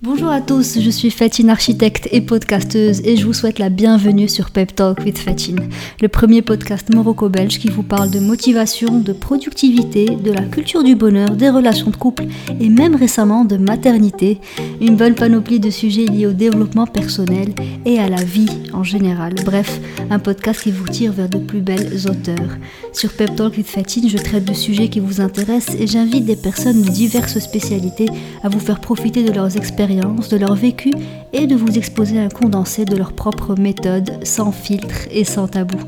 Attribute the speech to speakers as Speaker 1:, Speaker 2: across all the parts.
Speaker 1: Bonjour à tous, je suis Fatine, architecte et podcasteuse et je vous souhaite la bienvenue sur Pep Talk with Fatine, le premier podcast morocco-belge qui vous parle de motivation, de productivité, de la culture du bonheur, des relations de couple et même récemment de maternité, une bonne panoplie de sujets liés au développement personnel et à la vie en général. Bref, un podcast qui vous tire vers de plus belles auteurs. Sur Pep Talk with Fatine, je traite de sujets qui vous intéressent et j'invite des personnes de diverses spécialités à vous faire profiter de leurs expériences de leur vécu et de vous exposer un condensé de leur propre méthode, sans filtre et sans tabou.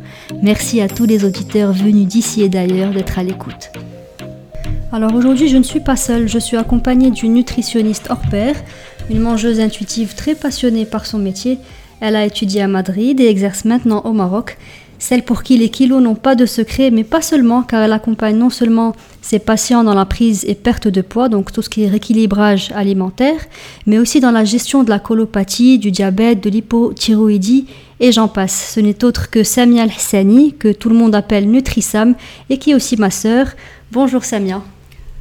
Speaker 1: Merci à tous les auditeurs venus d'ici et d'ailleurs d'être à l'écoute. Alors aujourd'hui, je ne suis pas seule, je suis accompagnée d'une nutritionniste hors pair, une mangeuse intuitive très passionnée par son métier. Elle a étudié à Madrid et exerce maintenant au Maroc celle pour qui les kilos n'ont pas de secret, mais pas seulement, car elle accompagne non seulement ses patients dans la prise et perte de poids, donc tout ce qui est rééquilibrage alimentaire, mais aussi dans la gestion de la colopathie, du diabète, de l'hypothyroïdie, et j'en passe. Ce n'est autre que Samia Al-Hassani, que tout le monde appelle Nutrisam, et qui est aussi ma sœur. Bonjour Samia.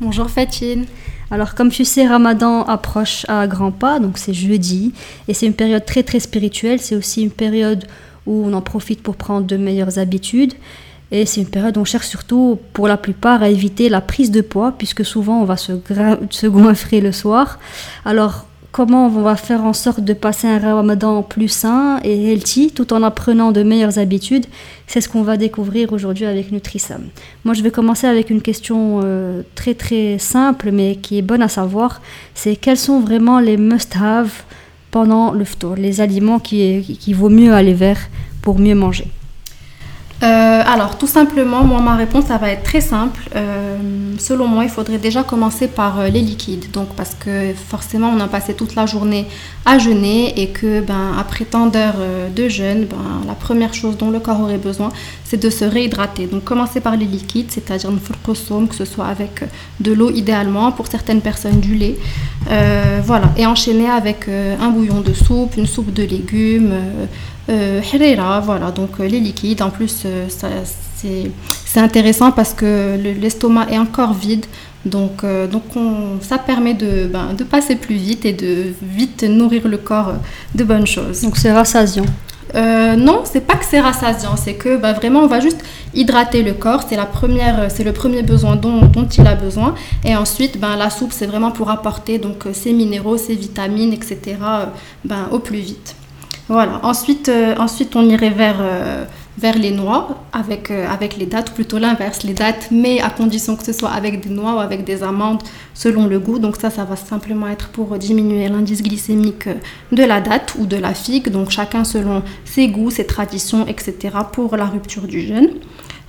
Speaker 2: Bonjour Fatine.
Speaker 1: Alors comme tu sais, Ramadan approche à grands pas, donc c'est jeudi, et c'est une période très très spirituelle, c'est aussi une période où on en profite pour prendre de meilleures habitudes. Et c'est une période où on cherche surtout, pour la plupart, à éviter la prise de poids, puisque souvent on va se, se goinfrer le soir. Alors, comment on va faire en sorte de passer un ramadan plus sain et healthy, tout en apprenant de meilleures habitudes? C'est ce qu'on va découvrir aujourd'hui avec Nutrisam. Moi, je vais commencer avec une question euh, très très simple, mais qui est bonne à savoir. C'est quels sont vraiment les must-have pendant le ftour, les aliments qui, qui vaut mieux aller vers pour mieux manger
Speaker 2: euh, alors, tout simplement, moi, ma réponse, ça va être très simple. Euh, selon moi, il faudrait déjà commencer par euh, les liquides. Donc, parce que forcément, on a passé toute la journée à jeûner et que, ben, après tant d'heures de jeûne, ben, la première chose dont le corps aurait besoin, c'est de se réhydrater. Donc, commencer par les liquides, c'est-à-dire une somme, que ce soit avec de l'eau idéalement, pour certaines personnes du lait. voilà, et enchaîner avec un bouillon de soupe, une soupe de légumes euh, voilà, donc euh, les liquides. En plus, euh, c'est intéressant parce que l'estomac est encore vide. Donc, euh, donc ça permet de, ben, de passer plus vite et de vite nourrir le corps de bonnes choses.
Speaker 1: Donc c'est rassasiant
Speaker 2: euh, non, c'est pas que c'est rassasiant, c'est que ben, vraiment on va juste hydrater le corps, c'est la première, c'est le premier besoin dont, dont, il a besoin, et ensuite ben, la soupe c'est vraiment pour apporter donc ses minéraux, ses vitamines, etc. Ben, au plus vite. Voilà. Ensuite, euh, ensuite on irait vers, euh, vers les noix avec, euh, avec les dates, plutôt l'inverse, les dates, mais à condition que ce soit avec des noix ou avec des amandes selon le goût. Donc ça, ça va simplement être pour diminuer l'indice glycémique de la date ou de la figue. Donc chacun selon ses goûts, ses traditions, etc. pour la rupture du jeûne.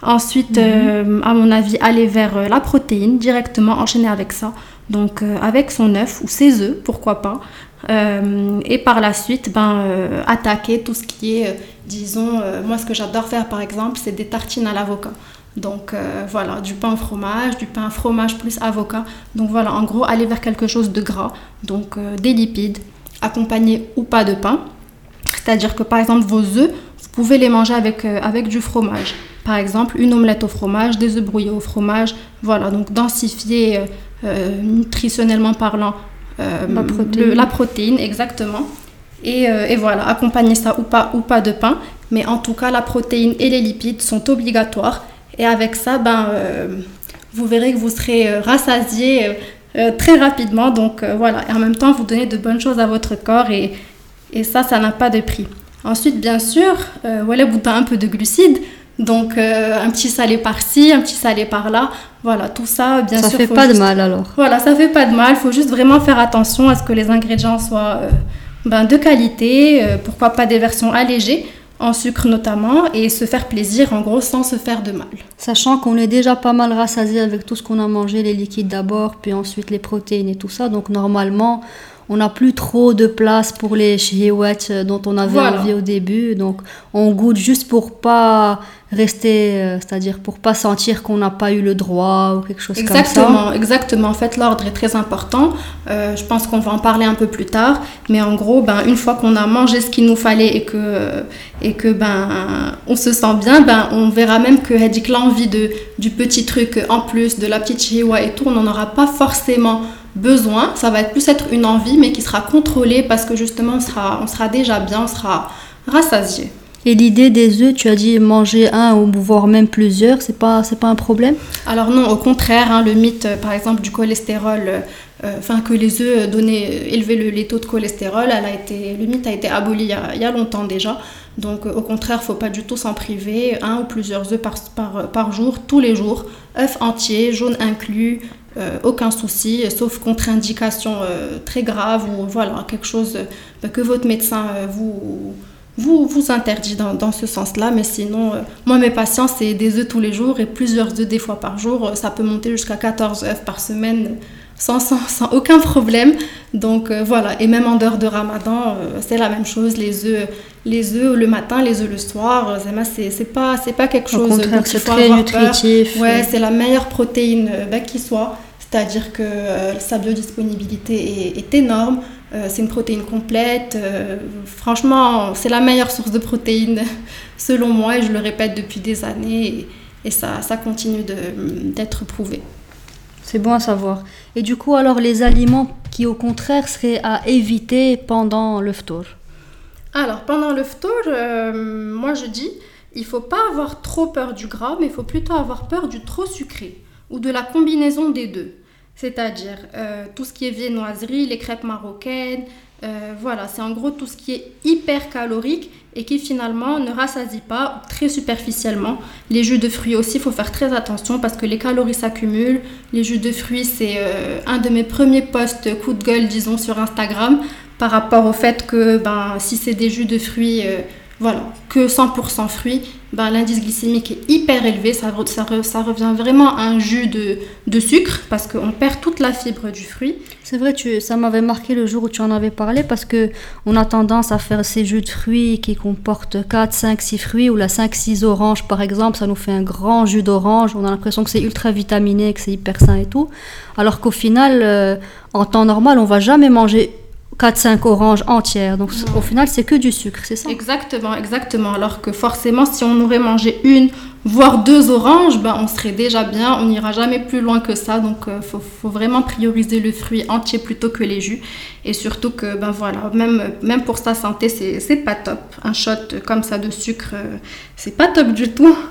Speaker 2: Ensuite, mhm. à mon avis, aller vers la protéine, directement enchaîner avec ça. Donc avec son œuf ou ses œufs, pourquoi pas. Euh, et par la suite, ben, euh, attaquer tout ce qui est, euh, disons, moi ce que j'adore faire par exemple, c'est des tartines à l'avocat. Donc voilà, du pain au fromage, du pain fromage plus avocat. Donc voilà, en gros, aller vers quelque chose de gras, donc des lipides, accompagnés ou pas de pain. C'est-à-dire que par exemple, vos œufs, vous pouvez les manger avec, avec du fromage. Par exemple, une omelette au fromage, des œufs brouillés au fromage. Voilà, donc densifier nutritionnellement parlant
Speaker 1: euh, la, protéine.
Speaker 2: la, protéine. exactement. Et, euh, et, voilà, accompagner ça ou pas, ou pas de pain. Mais en tout cas, la protéine et les lipides sont obligatoires. Et avec ça, ben, euh, vous verrez que vous serez rassasié très rapidement. Donc voilà, et en même temps, vous donnez de bonnes choses à votre corps. Et, et ça, ça n'a pas de prix. Ensuite, bien sûr, voilà, vous un peu de glucides. Donc euh, un petit salé par-ci, un petit salé par-là. Voilà, tout ça, bien
Speaker 1: sûr.
Speaker 2: Ça
Speaker 1: fait pas de mal alors.
Speaker 2: Voilà, ça fait pas de mal. Il faut juste vraiment faire attention à ce que les ingrédients soient euh, ben, de qualité. Euh, pourquoi pas des versions allégées, en sucre notamment, et se faire plaisir en gros sans se faire de mal.
Speaker 1: Sachant qu'on est déjà pas mal rassasié avec tout ce qu'on a mangé, les liquides d'abord, puis ensuite les protéines et tout ça. Donc normalement, on n'a plus trop de place pour les chihouettes dont on avait envie au début. Donc on goûte juste pour pas rester, euh, c'est-à-dire pour pas sentir qu'on n'a pas eu le droit ou quelque chose
Speaker 2: comme ça. Exactement, exactement. En fait, l'ordre est très important. Euh, je pense qu'on va en parler un peu plus tard. Mais en gros, ben, une fois qu'on a mangé ce qu'il nous fallait et que, et que ben, on se sent bien, ben, on verra même que l'envie de, du petit truc en plus, de la petite chihuahua et tout, on n'en aura pas forcément besoin, ça va être plus être une envie, mais qui sera contrôlée parce que justement, on sera, on sera déjà bien, on sera rassasié.
Speaker 1: Et l'idée des œufs, tu as dit manger un ou voire même plusieurs, c'est pas c'est pas un problème?
Speaker 2: Alors non, au contraire, hein, le mythe, euh, par exemple, du cholestérol, euh, euh, enfin que les œufs donnaient, élevaient les taux de cholestérol, elle a été, le mythe a été aboli il y a, il y a longtemps déjà. Donc au contraire, faut pas du tout s'en priver, un ou plusieurs œufs par, par, par, jour, tous les jours, œufs entiers, jaunes inclus, aucun souci, sauf contre-indication très grave ou voilà quelque chose que votre médecin vous vous, vous interdit dans, ce sens-là. Mais sinon, euh, moi, mes patients, c'est des œufs tous les jours et plusieurs œufs des fois par jour. Euh, ça peut monter jusqu'à 14 œufs par semaine sans, sans, aucun problème. Donc euh, voilà, et même en dehors de ramadan, c'est la même chose. Les œufs, les œufs le matin, les œufs le soir, c'est pas, pas quelque chose
Speaker 1: de c'est très nutritif.
Speaker 2: Ouais, c'est la meilleure protéine bah, qui soit. C'est-à-dire que sa biodisponibilité est, est énorme. Euh, c'est une protéine complète. Euh, franchement, c'est la meilleure source de protéines selon moi et je le répète depuis des années et, ça, ça continue d'être prouvé.
Speaker 1: C'est bon à savoir. Et du coup, alors les aliments qui au contraire seraient à éviter pendant le ftour?
Speaker 2: Alors, pendant le ftour, euh, moi je dis, il faut pas avoir trop peur du gras, mais il faut plutôt avoir peur du trop sucré ou de la combinaison des deux. C'est-à-dire euh, tout ce qui est viennoiserie, les crêpes marocaines, euh, voilà, c'est en gros tout ce qui est hyper calorique et qui finalement ne rassasie pas très superficiellement. Les jus de fruits aussi, il faut faire très attention parce que les calories s'accumulent. Les jus de fruits, c'est euh, un de mes premiers posts coup de gueule, disons, sur Instagram par rapport au fait que ben, si c'est des jus de fruits voilà, que 100% fruits, ben, l'indice glycémique est hyper élevé. Ça, revient vraiment à un jus de, sucre parce qu'on perd toute la fibre du fruit.
Speaker 1: C'est vrai, ça m'avait marqué le jour où tu en avais parlé parce que on a tendance à faire ces jus de fruits qui comportent 4, 5, 6 fruits ou la 5, 6 oranges par exemple. Ça nous fait un grand jus d'orange. On a l'impression que c'est ultra vitaminé, que c'est hyper sain et tout. Alors qu'au final, euh, en temps normal, on va jamais manger 4-5 oranges entières. Donc au final, c'est que du sucre, c'est ça?
Speaker 2: Exactement, exactement. Alors que forcément, si on aurait mangé une, voire deux oranges, ben, on serait déjà bien. On n'ira jamais plus loin que ça. Donc euh, faut, vraiment prioriser le fruit entier plutôt que les jus. Et surtout que, ben voilà, même, pour sa santé, c'est pas top. Un shot comme ça de sucre, euh, c'est pas top du tout.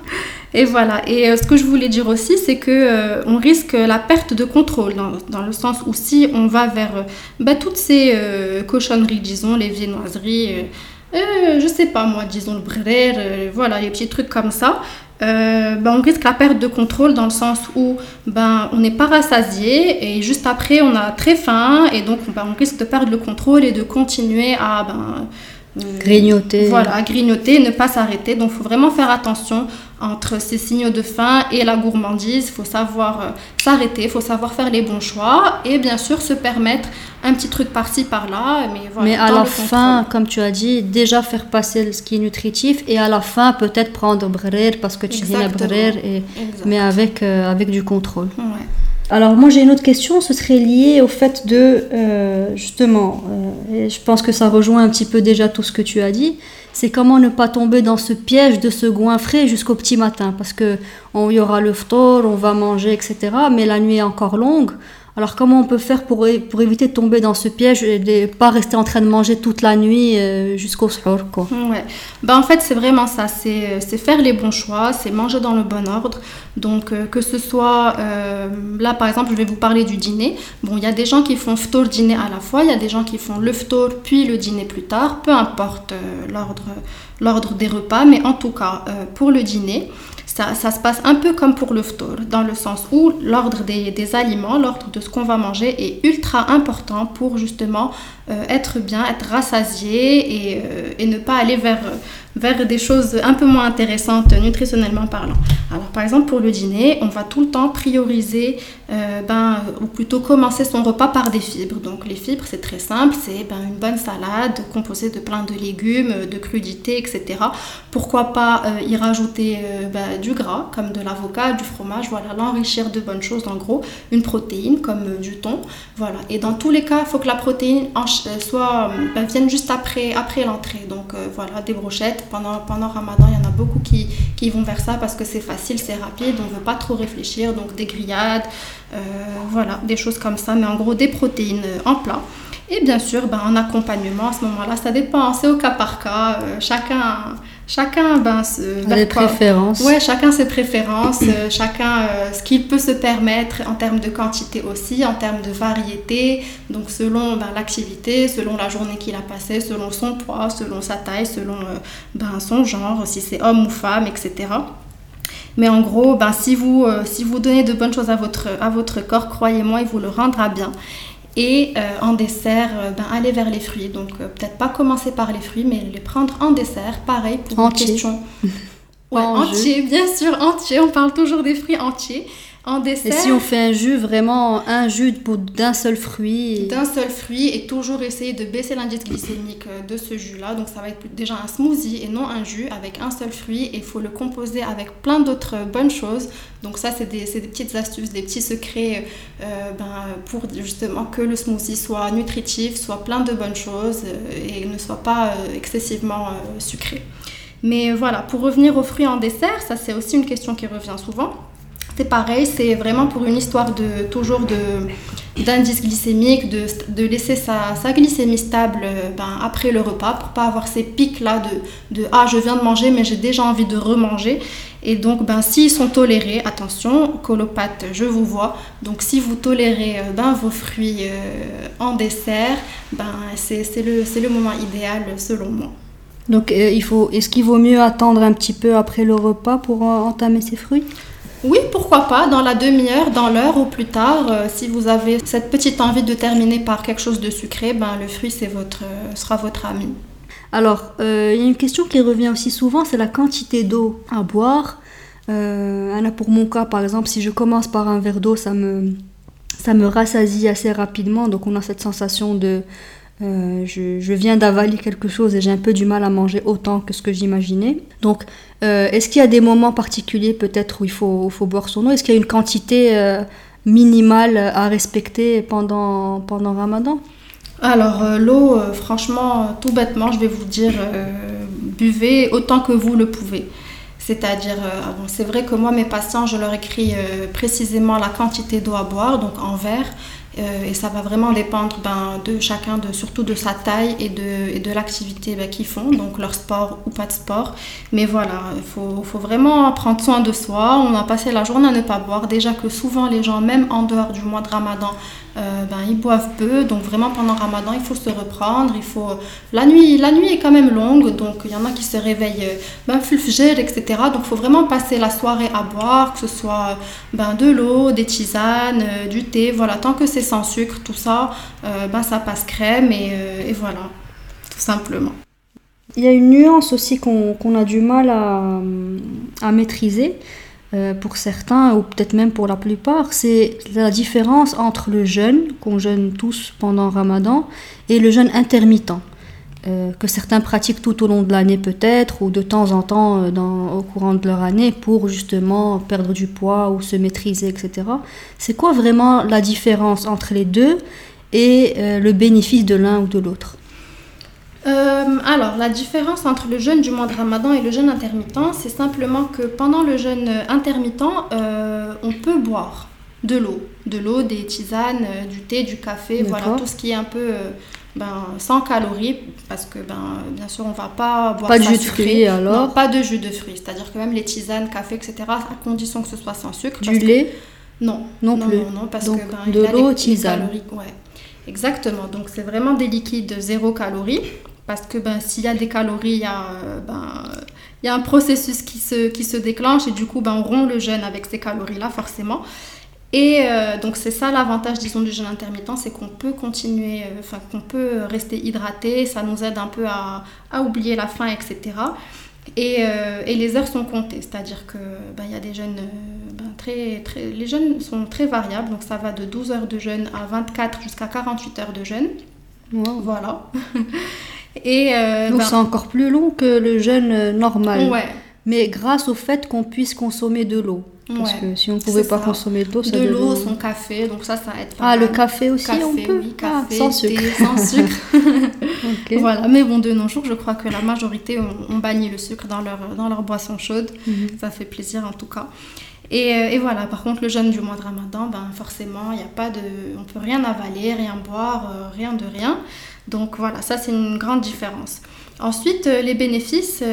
Speaker 2: Et voilà. Et euh, ce que je voulais dire aussi, c'est que euh, on risque la perte de contrôle dans, dans, le sens où si on va vers euh, bah, toutes ces cochonneries, disons, les viennoiseries, je sais pas moi, disons le brer, voilà, les petits trucs comme ça. Ben, on risque la perte de contrôle dans le sens où ben, on n'est pas rassasié et juste après on a très faim et donc ben, on risque de perdre le contrôle et de continuer à ben,
Speaker 1: grignoter.
Speaker 2: Voilà, grignoter, ne pas s'arrêter. Donc il faut vraiment faire attention entre ces signaux de faim et la gourmandise. Il faut savoir euh, s'arrêter, il faut savoir faire les bons choix et bien sûr se permettre un petit truc par-ci par-là. Mais,
Speaker 1: voilà, mais à la fin, comme tu as dit, déjà faire passer ce qui est nutritif et à la fin peut-être prendre brer parce que tu dis la brer, mais avec, euh, avec du contrôle.
Speaker 2: Ouais.
Speaker 1: Alors moi j'ai une autre question, ce serait lié au fait de, euh, justement, et je pense que ça rejoint un petit peu déjà tout ce que tu as dit, c'est comment ne pas tomber dans ce piège de se goinfrer jusqu'au petit matin. Parce que on y aura le phtor, on va manger, etc. Mais la nuit est encore longue. Alors comment on peut faire pour, pour éviter de tomber dans ce piège et de ne pas rester en train de manger toute la nuit euh, jusqu'au soir quoi?
Speaker 2: Ouais. ben, En fait c'est vraiment ça, c'est faire les bons choix, c'est manger dans le bon ordre. Donc euh, que ce soit, euh, là par exemple je vais vous parler du dîner. Bon il y a des gens qui font phtor dîner à la fois, il y a des gens qui font le phtor puis le dîner plus tard, peu importe l'ordre des repas, mais en tout cas pour le dîner, ça, se passe un peu comme pour le phtor, dans le sens où l'ordre des, aliments, l'ordre de ce qu'on va manger est ultra important pour justement euh, être bien, être rassasié et, euh, et, ne pas aller vers vers des choses un peu moins intéressantes nutritionnellement parlant. Alors par exemple pour le dîner, on va tout le temps prioriser, euh, ben, ou plutôt commencer son repas par des fibres. Donc les fibres c'est très simple, c'est ben, une bonne salade composée de plein de légumes, de crudités, etc. Pourquoi pas euh, y rajouter euh, ben, du gras comme de l'avocat, du fromage, voilà, l'enrichir de bonnes choses en gros, une protéine comme du thon, voilà. Et dans tous les cas, il faut que la protéine soit, ben, vienne juste après, après l'entrée. Donc Donc voilà, des brochettes. Pendant, pendant Ramadan, il y en a beaucoup qui, qui vont vers ça parce que c'est facile, c'est rapide, on ne veut pas trop réfléchir. Donc des grillades, voilà, des choses comme ça. Mais en gros, des protéines en plat. Et bien sûr, ben, un accompagnement à ce moment-là, ça dépend, c'est au cas par cas. chacun chacun ben,
Speaker 1: ses préférences.
Speaker 2: Ouais, chacun ses préférences, euh, chacun euh, ce qu'il peut se permettre en termes de quantité aussi, en termes de variété, donc selon ben, l'activité, selon la journée qu'il a passée, selon son poids, selon sa taille, selon euh, ben, son genre, si c'est homme ou femme, etc. Mais en gros, ben, si, vous, si vous donnez de bonnes choses à votre, à votre corps, croyez-moi, il vous le rendra bien. Et euh, en dessert, euh, ben, aller vers les fruits. Donc euh, peut-être pas commencer par les fruits, mais les prendre en dessert. Pareil pour
Speaker 1: entier.
Speaker 2: une question. Ouais, entier, bien sûr, entier. On parle toujours des fruits entiers.
Speaker 1: Et si on fait un jus, vraiment un jus d'un seul fruit
Speaker 2: D'un seul fruit et toujours essayer de baisser l'indice glycémique euh, de ce jus-là. Donc ça va être déjà un smoothie et non un jus avec un seul fruit. Et il faut le composer avec plein d'autres bonnes choses. Donc ça, c'est des, des, petites astuces, des petits secrets euh, ben, pour justement que le smoothie soit nutritif, soit plein de bonnes choses euh, et ne soit pas excessivement sucré. Mais voilà, pour revenir aux fruits en dessert, ça c'est aussi une question qui revient souvent. C'est pareil, c'est vraiment pour une histoire de toujours de d'indice glycémique, de, de laisser sa, sa, glycémie stable euh, ben, après le repas pour pas avoir ces pics là de, de ah je viens de manger mais j'ai déjà envie de remanger et donc ben s'ils sont tolérés attention colopathe je vous vois. Donc si vous tolérez euh, ben, vos fruits euh, en dessert ben c'est le c'est le moment idéal selon moi.
Speaker 1: Donc il faut est-ce qu'il vaut mieux attendre un petit peu après le repas pour entamer ces fruits?
Speaker 2: Oui, pourquoi pas, dans la demi-heure, dans l'heure ou plus tard, euh, si vous avez cette petite envie de terminer par quelque chose de sucré, ben, le fruit c'est votre, euh, sera votre ami.
Speaker 1: Alors, euh, il y a une question qui revient aussi souvent, c'est la quantité d'eau à boire. là, pour mon cas, par exemple, si je commence par un verre d'eau, ça me, ça me rassasie assez rapidement, donc on a cette sensation de euh, je, viens d'avaler quelque chose et j'ai un peu du mal à manger autant que ce que j'imaginais. Donc, euh, est-ce qu'il y a des moments particuliers peut-être où il faut, boire son eau? Est-ce qu'il y a une quantité euh, minimale à respecter pendant, pendant Ramadan?
Speaker 2: Alors, l'eau, franchement, tout bêtement, je vais vous dire, buvez autant que vous le pouvez. C'est-à-dire, c'est vrai que moi, mes patients, je leur écris précisément la quantité d'eau à boire, donc en verre. Euh, et ça va vraiment dépendre ben, de chacun, de, surtout de sa taille et de, l'activité ben, qu'ils font, donc leur sport ou pas de sport. Mais voilà, il faut, faut, vraiment prendre soin de soi. On a passé la journée à ne pas boire. Déjà que souvent les gens, même en dehors du mois de Ramadan, euh, ben, ils boivent peu. Donc vraiment pendant Ramadan, il faut se reprendre. Il faut... la, nuit, la nuit est quand même longue, donc il y en a qui se réveillent euh, ben, fulfgel, etc. Donc il faut vraiment passer la soirée à boire, que ce soit ben, de l'eau, des tisanes, euh, du thé. Voilà, tant que c'est sans sucre, tout ça, ben, ça passe crème et, et, voilà, tout simplement.
Speaker 1: Il y a une nuance aussi qu'on a du mal à, à maîtriser. Euh, pour certains, ou peut-être même pour la plupart, c'est la différence entre le jeûne, qu'on jeûne tous pendant Ramadan, et le jeûne intermittent, euh, que certains pratiquent tout au long de l'année peut-être, ou de temps en temps euh, au courant de leur année, pour justement perdre du poids ou se maîtriser, etc. C'est quoi vraiment la différence entre les deux et le bénéfice de l'un ou de l'autre?
Speaker 2: Euh, alors, la différence entre le jeûne du mois de Ramadan et le jeûne intermittent, c'est simplement que pendant le jeûne intermittent, euh, on peut boire de l'eau, de l'eau, des tisanes, euh, du thé, du café, voilà, tout ce qui est un peu ben, sans calories, parce que ben, bien sûr, on va pas boire
Speaker 1: pas de jus de fruits alors?
Speaker 2: Non, pas de jus de fruits, c'est-à-dire que même les tisanes, café, etc., à condition que ce soit sans sucre.
Speaker 1: Du lait?
Speaker 2: Non,
Speaker 1: non, plus.
Speaker 2: Non, non, parce
Speaker 1: Donc,
Speaker 2: que ben,
Speaker 1: de l'eau, tisane.
Speaker 2: Ouais. Exactement, donc c'est vraiment des liquides zéro calories. Parce que ben, s'il y a des calories, il y a, euh, ben, il y a un processus qui se, qui se déclenche et du coup, ben, on rompt le jeûne avec ces calories-là, forcément. Et euh, donc c'est ça l'avantage, disons, du jeûne intermittent, c'est qu'on peut continuer, euh, enfin qu'on peut rester hydraté, ça nous aide un peu à, à oublier la faim, etc. Et, et, les heures sont comptées, c'est-à-dire que ben, il y a des jeûnes ben, très, très, les jeûnes sont très variables, donc ça va de 12 heures de jeûne à 24 jusqu'à 48 heures de jeûne. Voilà.
Speaker 1: Et euh, Donc ben c'est encore plus long que le jeûne euh, normal.
Speaker 2: Ouais.
Speaker 1: Mais grâce au fait qu'on puisse consommer de l'eau. Parce que si on ne pouvait pas consommer d'eau,
Speaker 2: ça De l'eau, son café, donc ça, ça aide
Speaker 1: pas Ah, le café aussi, on peut
Speaker 2: oui, ah, café,
Speaker 1: sans sucre.
Speaker 2: sans sucre. Voilà, mais bon, de nos jours, je crois que la majorité ont, banni le sucre dans leur, dans leur boisson chaude. Mhm. Ça fait plaisir en tout cas. Et, euh, et, voilà, par contre, le jeûne du mois de Ramadan, ben forcément, il a pas de, on peut rien avaler, rien boire, euh, rien de rien. Donc voilà, ça c'est une grande différence. Ensuite, euh, les bénéfices,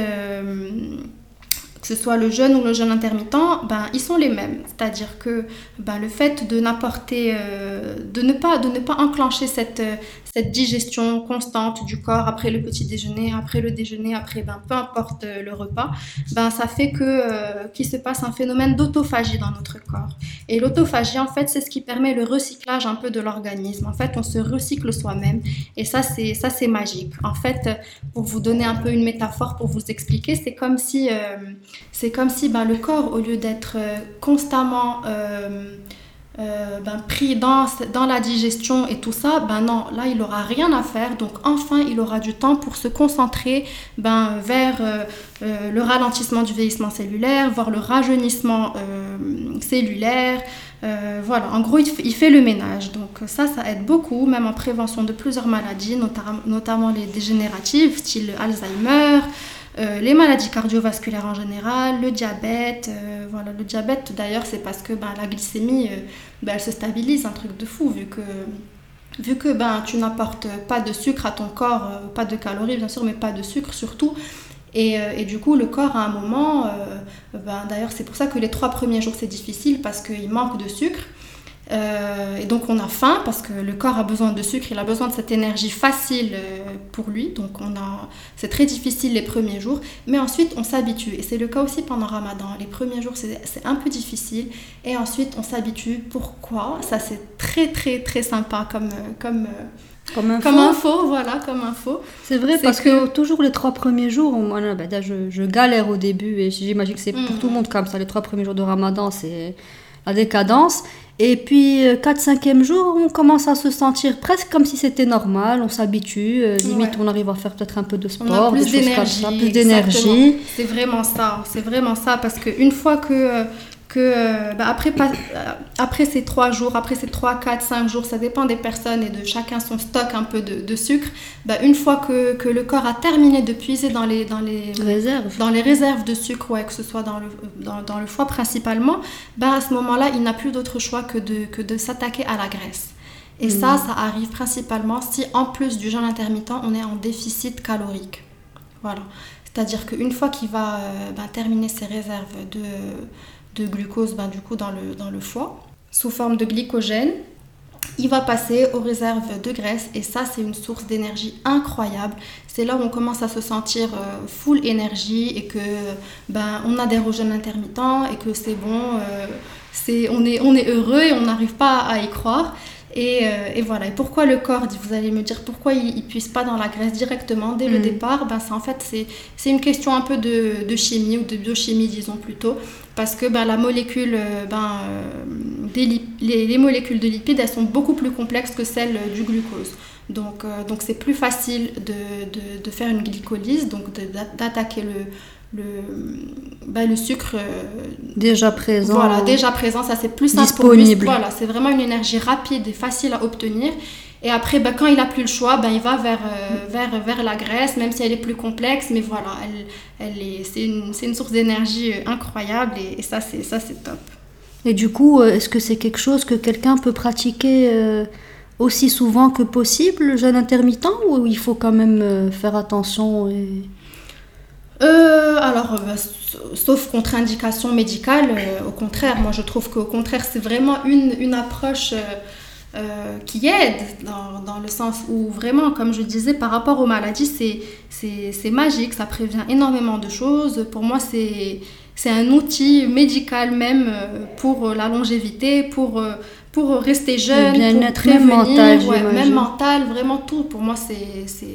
Speaker 2: que ce soit le jeûne ou le jeûne intermittent, ben, ils sont les mêmes. C'est-à-dire que ben, le fait de n'apporter, euh, de, ne pas, de ne pas enclencher cette, cette digestion constante du corps après le petit déjeuner, après le déjeuner, après ben, peu importe euh, le repas, ben, ça fait que euh, qu'il se passe un phénomène d'autophagie dans notre corps. Et l'autophagie, en fait, c'est ce qui permet le recyclage un peu de l'organisme. En fait, on se recycle soi-même et ça, c'est ça, c'est magique. En fait, pour vous donner un peu une métaphore pour vous expliquer, c'est comme si c'est comme si ben, le corps, au lieu d'être euh, constamment euh, euh, ben, pris dans, dans la digestion et tout ça, ben non, là, il n'aura rien à faire. Donc, enfin, il aura du temps pour se concentrer ben, vers le ralentissement du vieillissement cellulaire, voire le rajeunissement cellulaire. voilà, en gros, il, fait le ménage. Donc, ça, ça aide beaucoup, même en prévention de plusieurs maladies, notamment les dégénératives, style Alzheimer. Euh, les maladies cardiovasculaires en général, le diabète. Euh, voilà, le diabète d'ailleurs, c'est parce que ben, la glycémie, euh, ben, elle se stabilise, un truc de fou, vu que, vu que ben, tu n'apportes pas de sucre à ton corps, pas de calories bien sûr, mais pas de sucre surtout. Et, du coup, le corps à un moment, ben, d'ailleurs, c'est pour ça que les trois premiers jours c'est difficile parce qu'il manque de sucre. Euh, et donc on a faim parce que le corps a besoin de sucre, il a besoin de cette énergie facile euh, pour lui. Donc on a, c'est très difficile les premiers jours, mais ensuite on s'habitue. Et c'est le cas aussi pendant Ramadan. Les premiers jours c'est, un peu difficile et ensuite on s'habitue. Pourquoi? Ça c'est très très très sympa comme comme
Speaker 1: comme info.
Speaker 2: Comme info, voilà, comme info.
Speaker 1: C'est vrai, parce que... toujours les trois premiers jours, moi, ben, je, je, galère au début, et j'imagine que c'est pour tout le monde comme ça. Les trois premiers jours de Ramadan, c'est la décadence. Et puis, 4-5e euh, jour, on commence à se sentir presque comme si c'était normal, on s'habitue, euh, limite on arrive à faire peut-être un peu de sport,
Speaker 2: plus ça, plus d'énergie. C'est vraiment ça, c'est vraiment ça, parce qu'une fois que euh, que euh, bah, après, euh, après ces 3 jours, après ces 3, 4, 5 jours, ça dépend des personnes et de chacun son stock un peu de, sucre, bah, une fois que, que, le corps a terminé de puiser dans les, dans les,
Speaker 1: réserves.
Speaker 2: Dans les réserves de sucre, ouais, que ce soit dans le, dans, dans le foie principalement, bah, à ce moment-là, il n'a plus d'autre choix que de, que de s'attaquer à la graisse. Et ça, mmh. ça arrive principalement si en plus du jeûne intermittent, on est en déficit calorique. Voilà. C'est-à-dire qu'une fois qu'il va euh, terminer ses réserves de de glucose ben, du coup dans le, foie sous forme de glycogène. Il va passer aux réserves de graisse et ça c'est une source d'énergie incroyable. C'est là où on commence à se sentir euh, full énergie et que ben on a des rejeûnes intermittents et que c'est bon, euh, c'est on est on est heureux et on n'arrive pas à y croire. Euh, et, voilà. Et pourquoi le corps, vous allez me dire, pourquoi il ne puise pas dans la graisse directement dès le mm. départ? Ben, En fait, c'est une question un peu de, de, chimie ou de biochimie, disons plutôt. Parce que ben, la molécule, euh, ben, euh, les, molécules de lipides, elles sont beaucoup plus complexes que celles du glucose. Donc, donc c'est plus facile de, de, de, faire une glycolyse, donc d'attaquer le, le, bah, le sucre euh,
Speaker 1: déjà présent.
Speaker 2: voilà déjà présent ça c'est plus
Speaker 1: disponible.
Speaker 2: Voilà c'est vraiment une énergie rapide et facile à obtenir. Et après bah, quand il a plus le choix bah, il va vers, euh, vers, vers la graisse même si elle est plus complexe mais voilà elle, elle est c'est une, une, source d'énergie euh, incroyable et, ça c'est ça c'est top.
Speaker 1: Et du coup est-ce que c'est quelque chose que quelqu'un peut pratiquer aussi souvent que possible le jeûne intermittent ou il faut quand même faire attention et
Speaker 2: euh, alors, euh, bah, sauf contre-indication médicale, euh, au contraire, moi je trouve qu'au contraire c'est vraiment une, une approche qui aide dans, dans, le sens où vraiment, comme je disais, par rapport aux maladies, c'est magique, ça prévient énormément de choses. Pour moi, c'est un outil médical même pour la longévité, pour pour rester jeune,
Speaker 1: bien-être même mental,
Speaker 2: même mental, vraiment tout. Pour moi, c'est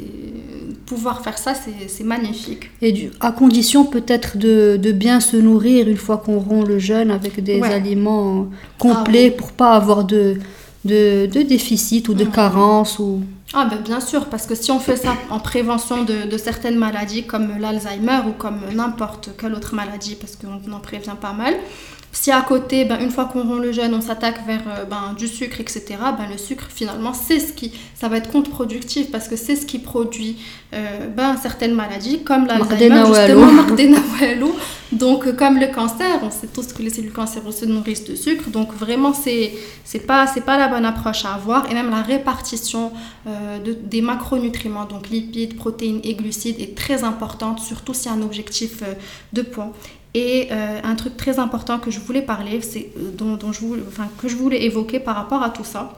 Speaker 2: pouvoir faire ça, c'est magnifique.
Speaker 1: Et du, à condition peut-être de, de, bien se nourrir une fois qu'on rompt le jeûne avec des aliments complets ah pour pas avoir de, de, de, déficit ou de mm. carence ou.
Speaker 2: Ah ben bien sûr, parce que si on fait ça en prévention de, de certaines maladies comme l'Alzheimer ou comme n'importe quelle autre maladie, parce qu'on en prévient pas mal, Si à côté, ben, une fois qu'on rompt le jeûne, on s'attaque vers euh, ben, du sucre, etc., ben, le sucre, finalement, c'est ce qui, ça va être contre-productif parce que c'est ce qui produit euh, ben, certaines maladies, comme l'Alzheimer, justement, Donc, euh, comme le cancer, on sait tous que les cellules cancéreuses se nourrissent de sucre. Donc, vraiment, c'est n'est pas, pas la bonne approche à avoir. Et même la répartition de, des macronutriments, donc lipides, protéines et glucides, est très importante, surtout si y a un objectif de poids. Et euh, un truc très important que je voulais parler, c'est euh, dont, je voulais, enfin, que je voulais évoquer par rapport à tout ça,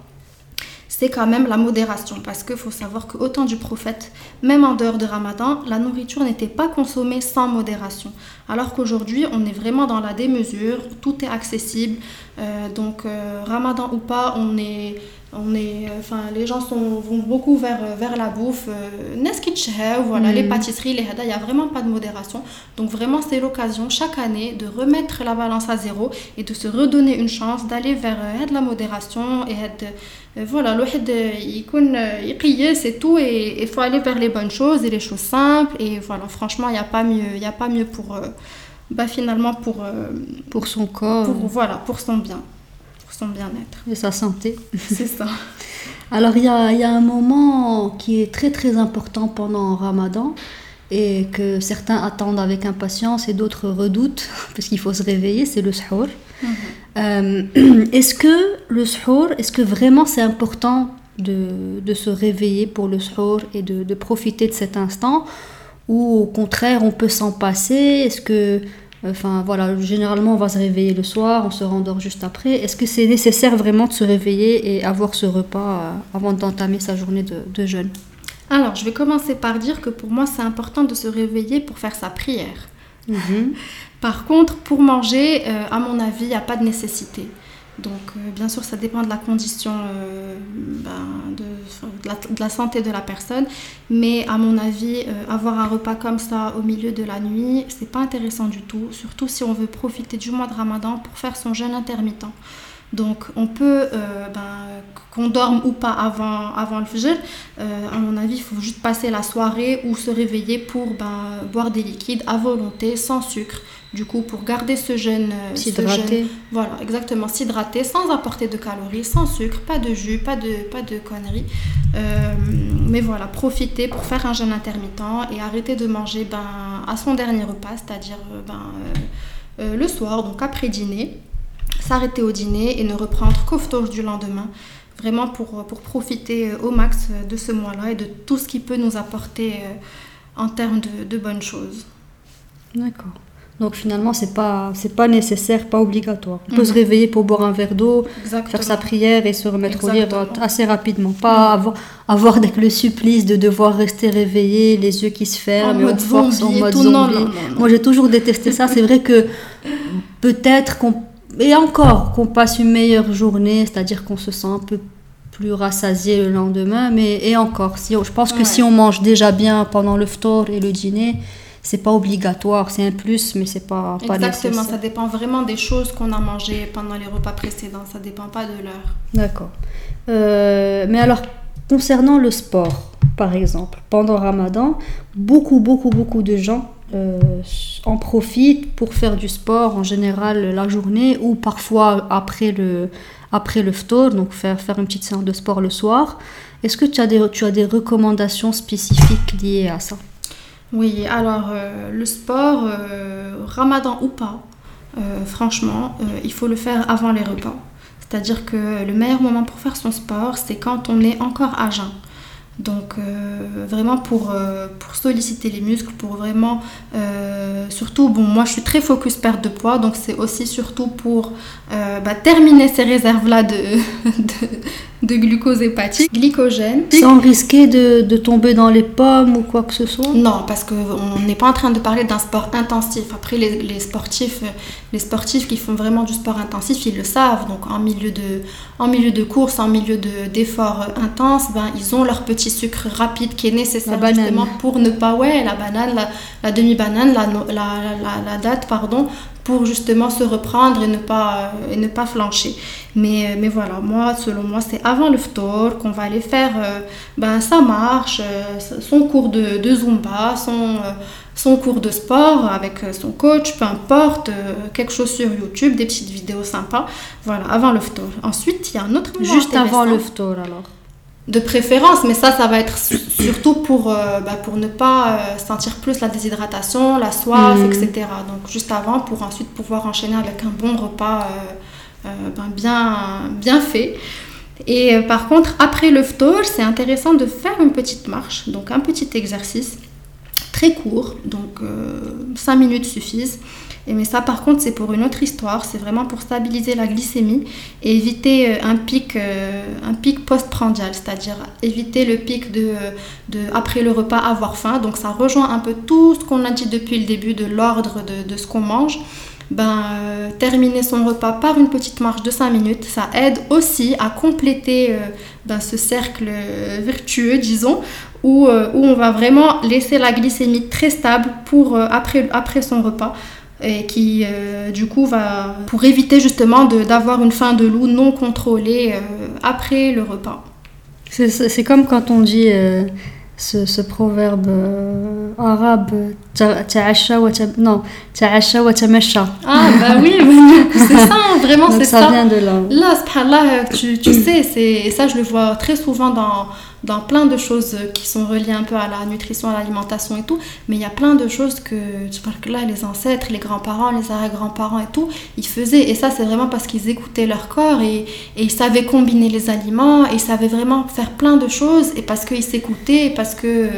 Speaker 2: c'est quand même la modération. Parce qu'il faut savoir qu'au temps du prophète, même en dehors de Ramadan, la nourriture n'était pas consommée sans modération. Alors qu'aujourd'hui, on est vraiment dans la démesure, tout est accessible. Euh, donc, Ramadan ou pas, on est on est, euh, enfin, les gens sont, vont beaucoup vers, euh, vers la bouffe. Euh, voilà, les mm. pâtisseries, les hada, il n'y a vraiment pas de modération. Donc vraiment, c'est l'occasion chaque année de remettre la balance à zéro et de se redonner une chance d'aller vers de la modération et voilà, le il c'est tout et il faut aller vers les bonnes choses et les choses simples. Et voilà, franchement, il n'y a pas mieux, il a pas mieux pour, bah, finalement, pour,
Speaker 1: pour son corps.
Speaker 2: voilà, pour son bien son bien-être.
Speaker 1: Et sa santé.
Speaker 2: C'est ça.
Speaker 1: Alors il y a, y a, un moment qui est très très important pendant Ramadan et que certains attendent avec impatience et d'autres redoutent parce qu'il faut se réveiller, c'est le suhour. Mhm. Euh, est-ce que le suhour, est-ce que vraiment c'est important de, de, se réveiller pour le suhour et de, de profiter de cet instant? Ou au contraire on peut s'en passer? Est-ce que Enfin voilà, généralement on va se réveiller le soir, on se rendort juste après. Est-ce que c'est nécessaire vraiment de se réveiller et avoir ce repas euh, avant d'entamer sa journée de, jeûne?
Speaker 2: Alors je vais commencer par dire que pour moi c'est important de se réveiller pour faire sa prière. Mhm. Par contre, pour manger, euh, à mon avis, il n'y a pas de nécessité. Donc, euh, bien sûr, ça dépend de la condition euh, ben, de, la, santé de la personne. Mais à mon avis, euh, avoir un repas comme ça au milieu de la nuit, c'est pas intéressant du tout. Surtout si on veut profiter du mois de Ramadan pour faire son jeûne intermittent. Donc, on peut, ben, qu'on dorme ou pas avant, avant le fajr, à mon avis, il faut juste passer la soirée ou se réveiller pour ben, boire des liquides à volonté, sans sucre du coup, pour garder ce jeûne,
Speaker 1: euh, s'hydrater.
Speaker 2: Voilà, exactement, s'hydrater sans apporter de calories, sans sucre, pas de jus, pas de, pas de conneries. Euh, mais voilà, profiter pour faire un jeûne intermittent et arrêter de manger ben, à son dernier repas, c'est-à-dire euh, ben, le soir, donc après dîner, s'arrêter au dîner et ne reprendre qu'au du lendemain. Vraiment pour, pour profiter au max de ce mois-là et de tout ce qui peut nous apporter en termes de, de bonnes choses.
Speaker 1: D'accord. Donc finalement, c'est pas c'est pas nécessaire, pas obligatoire. On peut se mhm. réveiller pour boire un verre d'eau, faire sa prière et se remettre au lit assez rapidement. Pas mhm. avoir, avoir le supplice de devoir rester réveillé, les yeux qui se ferment,
Speaker 2: en mode force, en mode
Speaker 1: zombie. Moi, j'ai toujours détesté ça. C'est vrai que peut-être qu'on et encore qu'on passe une meilleure journée, c'est-à-dire qu'on se sent un peu plus rassasié le lendemain, mais et encore, si je pense que si on mange déjà bien pendant le ftor et le dîner, c'est pas obligatoire, c'est un plus, mais c'est pas,
Speaker 2: pas Exactement, ça dépend vraiment des choses qu'on a mangées pendant les repas précédents, ça dépend pas de l'heure.
Speaker 1: D'accord. Euh, mais alors, concernant le sport, par exemple, pendant Ramadan, beaucoup, beaucoup, beaucoup de gens euh, en profitent pour faire du sport en général la journée ou parfois après le, après le ftour, donc faire, faire une petite séance de sport le soir. Est-ce que tu as, des, tu as des recommandations spécifiques liées à ça?
Speaker 2: Oui, alors euh, le sport, euh, ramadan ou pas, euh, franchement, il faut le faire avant les repas. C'est-à-dire que le meilleur moment pour faire son sport, c'est quand on est encore à jeun. Donc vraiment pour, solliciter les muscles, pour vraiment, surtout, bon moi je suis très focus perte de poids, donc c'est aussi surtout pour bah, terminer ces réserves-là de glucose hépatique, glycogène.
Speaker 1: Sans risquer de, de, tomber dans les pommes ou quoi que ce soit
Speaker 2: Non, parce qu'on n'est pas en train de parler d'un sport intensif. Après, les, les, sportifs, les sportifs qui font vraiment du sport intensif, ils le savent. Donc, en milieu de, en milieu de course, en milieu d'efforts intenses, ben, ils ont leur petit sucre rapide qui est nécessaire justement pour ne pas, ouais, la banane, la, demi-banane, la, la, la, date, pardon, pour justement se reprendre et ne pas, et ne pas flancher. Mais, mais voilà, moi, selon moi, c'est avant le ftor qu'on va aller faire ben, sa marche, son cours de, de Zumba, son son cours de sport avec euh, son coach, peu importe, euh, quelque chose sur YouTube, des petites vidéos sympas. Voilà, avant le ftour. Ensuite, il y a un autre
Speaker 1: moment Juste avant le ftour alors
Speaker 2: de préférence, mais ça, ça va être surtout pour, euh, bah, pour ne pas sentir plus la déshydratation, la soif, hmm. etc. Donc juste avant, pour ensuite pouvoir enchaîner avec un bon repas ben, bien, bien fait. Et par contre, après le ftour, c'est intéressant de faire une petite marche, donc un petit exercice très court, donc 5 euh, minutes suffisent. Et mais ça par contre c'est pour une autre histoire, c'est vraiment pour stabiliser la glycémie et éviter euh, un pic, euh, un pic post-prandial, c'est-à-dire éviter le pic de, de, après le repas avoir faim. Donc ça rejoint un peu tout ce qu'on a dit depuis le début de l'ordre de, de, ce qu'on mange. Ben, terminer son repas par une petite marche de 5 minutes, ça aide aussi à compléter ben, ce cercle vertueux, disons, où, euh, où, on va vraiment laisser la glycémie très stable pour, euh, après, après son repas et qui euh, du coup va pour éviter justement d'avoir une faim de loup non contrôlée après le repas.
Speaker 1: C'est comme quand on dit ce, ce, proverbe arabe non
Speaker 2: ah bah oui c'est ça vraiment c'est ça
Speaker 1: ça. vient de là.
Speaker 2: Là tu, tu sais c'est ça je le vois très souvent dans dans plein de choses qui sont reliées un peu à la nutrition, à l'alimentation et tout, mais il y a plein de choses que, tu parles que là, les ancêtres, les grands-parents, les arrière-grands-parents et tout, ils faisaient, et ça c'est vraiment parce qu'ils écoutaient leur corps et, et, ils savaient combiner les aliments, ils savaient vraiment faire plein de choses, et parce qu'ils s'écoutaient, parce que...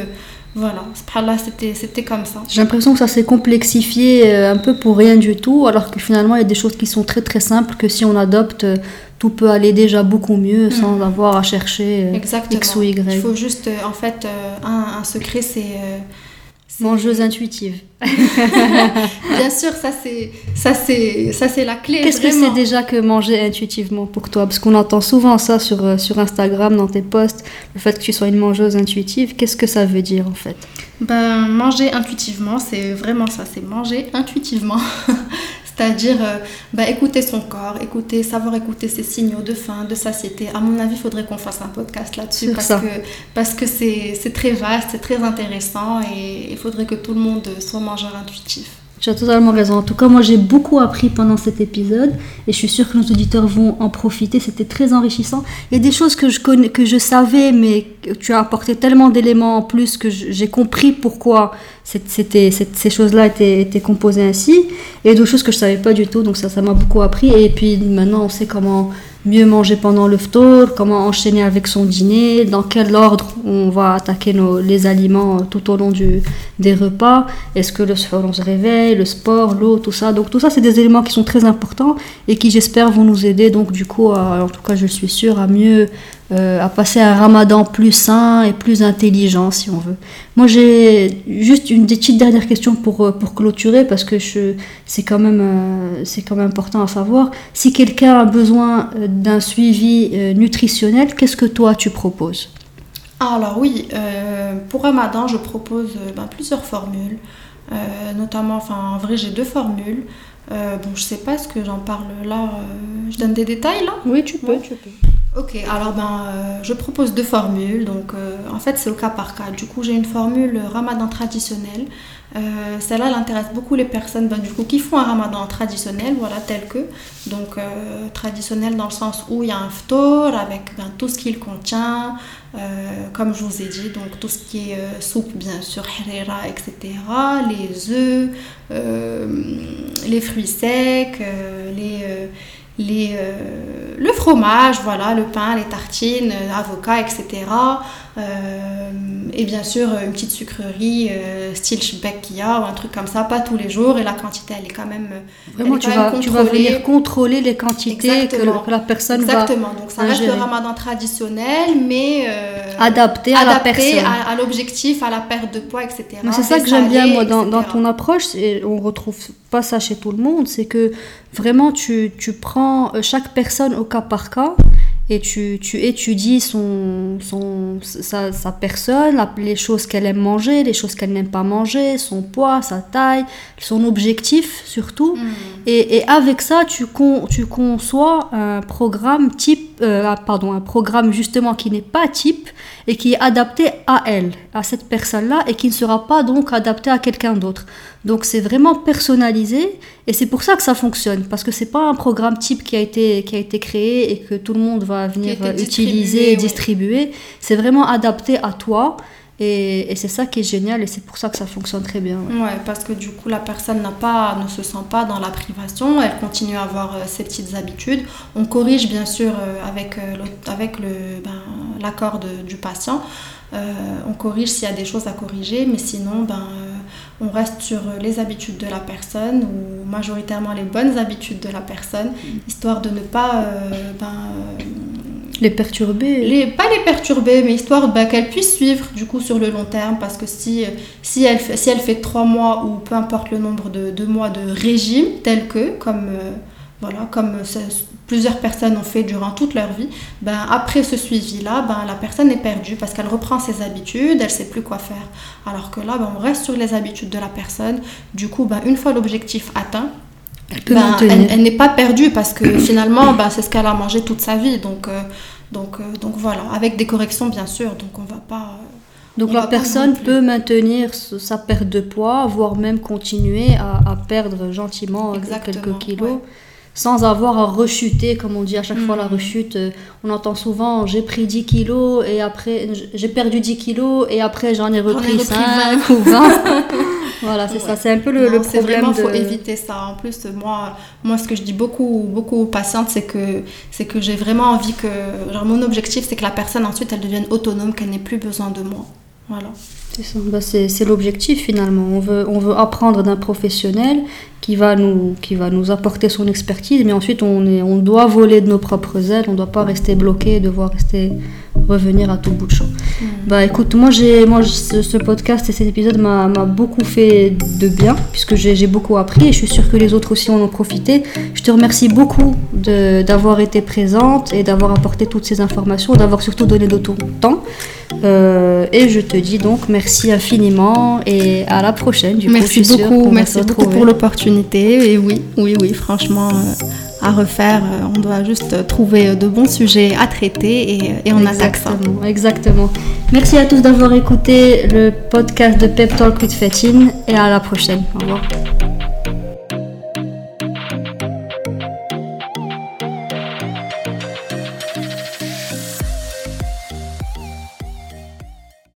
Speaker 2: Voilà, là c'était comme ça.
Speaker 1: J'ai l'impression que ça s'est complexifié euh, un peu pour rien du tout, alors que finalement il y a des choses qui sont très très simples que si on adopte, euh, tout peut aller déjà beaucoup mieux sans mm. avoir à chercher euh, X ou Y.
Speaker 2: Il faut juste, en fait, un, un, secret c'est
Speaker 1: Mangeuse intuitive.
Speaker 2: Bien sûr, ça c'est ça c'est ça c'est la clé.
Speaker 1: Qu'est-ce que c'est déjà que manger intuitivement pour toi? Parce qu'on entend souvent ça sur euh, sur Instagram dans tes posts, le fait que tu sois une mangeuse intuitive. Qu'est-ce que ça veut dire en fait?
Speaker 2: Ben manger intuitivement, c'est vraiment ça, c'est manger intuitivement. C'est-à-dire euh, bah, écouter son corps, écouter, savoir écouter ses signaux de faim, de satiété. À mon avis, il faudrait qu'on fasse un podcast là-dessus parce, que, parce que c'est très vaste, c'est très intéressant et il faudrait que tout le monde soit mangeur intuitif.
Speaker 1: Tu as totalement raison. En tout cas, moi, j'ai beaucoup appris pendant cet épisode et je suis sûre que nos auditeurs vont en profiter. C'était très enrichissant. Il y a des choses que je, connais, que je savais, mais tu as apporté tellement d'éléments en plus que j'ai compris pourquoi c'était, ces choses-là étaient, étaient, composées ainsi. Et d'autres choses que je savais pas du tout. Donc, ça, ça m'a beaucoup appris. Et puis, maintenant, on sait comment mieux manger pendant le ftour, comment enchaîner avec son dîner, dans quel ordre on va attaquer nos, les aliments tout au long du, des repas, est-ce que le on se réveille, le sport, l'eau, tout ça. Donc tout ça, c'est des éléments qui sont très importants et qui j'espère vont nous aider, donc du coup, en tout cas je suis sûre, à mieux euh, à passer un ramadan plus sain et plus intelligent si on veut. Moi j'ai juste une petite dernière question pour, euh, pour clôturer parce que c'est quand, même, euh, c'est quand même important à savoir. Si quelqu'un a besoin d'un suivi nutritionnel, qu'est-ce que toi tu proposes?
Speaker 2: Alors oui, pour ramadan je propose ben, plusieurs formules. notamment, enfin en vrai j'ai deux formules. bon, je sais pas ce que j'en parle là. je donne des détails là?
Speaker 1: Oui, tu peux. Tu peux.
Speaker 2: Ok, alors ben, euh, je propose deux formules. Donc, euh, en fait, c'est au cas par cas. Du coup, j'ai une formule ramadan traditionnelle. Euh, celle-là, elle intéresse beaucoup les personnes ben, du coup, qui font un ramadan traditionnel, voilà, tel que. Donc, traditionnel dans le sens où il y a un ftor avec ben, tout ce qu'il contient, comme je vous ai dit, donc tout ce qui est soupe, bien sûr, harira, etc. Les œufs, les fruits secs, les les, euh, le fromage, voilà, le pain, les tartines, euh, avocats, etc. Euh, et bien sûr, une petite sucrerie style Shbekia ou un truc comme ça, pas tous les jours. Et la quantité, elle est quand même.
Speaker 1: Vraiment, tu, vas, tu, vas, venir contrôler les quantités que, la personne
Speaker 2: Exactement. Donc, ça reste le ramadan traditionnel, mais.
Speaker 1: adapté à la personne.
Speaker 2: à, à l'objectif, à la perte de poids, etc.
Speaker 1: C'est ça que j'aime bien, moi, dans, dans, ton approche. Et on retrouve pas ça chez tout le monde. C'est que vraiment, tu, tu prends chaque personne au cas par cas et tu, tu étudies son, son, sa, sa personne, les choses qu'elle aime manger, les choses qu'elle n'aime pas manger, son poids, sa taille, son objectif surtout. Mm. Et, et, avec ça, tu, con, tu conçois un programme type, euh, ah, pardon, un programme justement qui n'est pas type et qui est adapté à elle, à cette personne-là, et qui ne sera pas donc adapté à quelqu'un d'autre. Donc c'est vraiment personnalisé et c'est pour ça que ça fonctionne parce que c'est pas un programme type qui a été qui a été créé et que tout le monde va venir utiliser et distribuer. C'est vraiment adapté à toi. Et, et c'est ça qui est génial et c'est pour ça que ça fonctionne très bien.
Speaker 2: Ouais. parce que du coup, la personne n'a pas, ne se sent pas dans la privation, elle continue à avoir euh, ses petites habitudes. On corrige bien sûr euh, avec, euh, avec ben, l'accord du patient. on corrige s'il y a des choses à corriger, mais sinon, ben, on reste sur les habitudes de la personne ou majoritairement les bonnes habitudes de la personne, histoire de ne pas ben,
Speaker 1: les perturber
Speaker 2: les, Pas les perturber, mais histoire bah, qu'elle puisse suivre du coup sur le long terme. Parce que si, si, elle, si elle fait trois mois ou peu importe le nombre de, mois de régime, tel que, comme, euh, voilà, comme plusieurs personnes ont fait durant toute leur vie, ben, après ce suivi-là, ben, la personne est perdue parce qu'elle reprend ses habitudes, elle sait plus quoi faire. Alors que là, ben, on reste sur les habitudes de la personne. Du coup, ben, une fois l'objectif atteint, ben, elle, n'est pas perdue parce que finalement, ben, c'est ce qu'elle a mangé toute sa vie. Donc, euh, donc, euh, donc voilà, avec des corrections bien sûr. Donc on va pas.
Speaker 1: Donc la personne peut maintenir sa perte de poids, voire même continuer à, perdre gentiment quelques kilos. Sans avoir à rechuter, comme on dit à chaque fois, la mm. rechute. Euh, on entend souvent j'ai pris 10 kilos et après j'ai perdu 10 kilos et après j'en ai repris, 5 ou 20. Voilà, c'est ça. C'est un peu le, le problème.
Speaker 2: Vraiment, faut éviter ça. En plus, moi, moi, ce que je dis beaucoup, beaucoup aux patientes, c'est que, c'est que j'ai vraiment envie que, genre, mon objectif, c'est que la personne ensuite, elle devienne autonome, qu'elle n'ait plus besoin de moi. Voilà.
Speaker 1: Bah, c'est l'objectif finalement. On veut, on veut apprendre d'un professionnel qui va, nous, qui va nous apporter son expertise, mais ensuite on, est, on doit voler de nos propres ailes, on ne doit pas rester bloqué, devoir rester revenir à tout bout de champ. Mm. Bah écoute, moi, j'ai, moi ce, podcast et cet épisode m'a, beaucoup fait de bien, puisque j'ai, beaucoup appris et je suis sûre que les autres aussi en ont profité. Je te remercie beaucoup d'avoir été présente et d'avoir apporté toutes ces informations, d'avoir surtout donné de ton temps. Euh, et je te dis donc merci infiniment et à la prochaine.
Speaker 2: Du merci beaucoup, merci beaucoup pour l'opportunité. Et oui, oui, oui, franchement, euh, refaire, euh, on doit juste trouver de bons sujets à traiter et, on attaque ça.
Speaker 1: Exactement. Merci à tous d'avoir écouté le podcast de Pep Talk with Fatine et à la prochaine. Au revoir.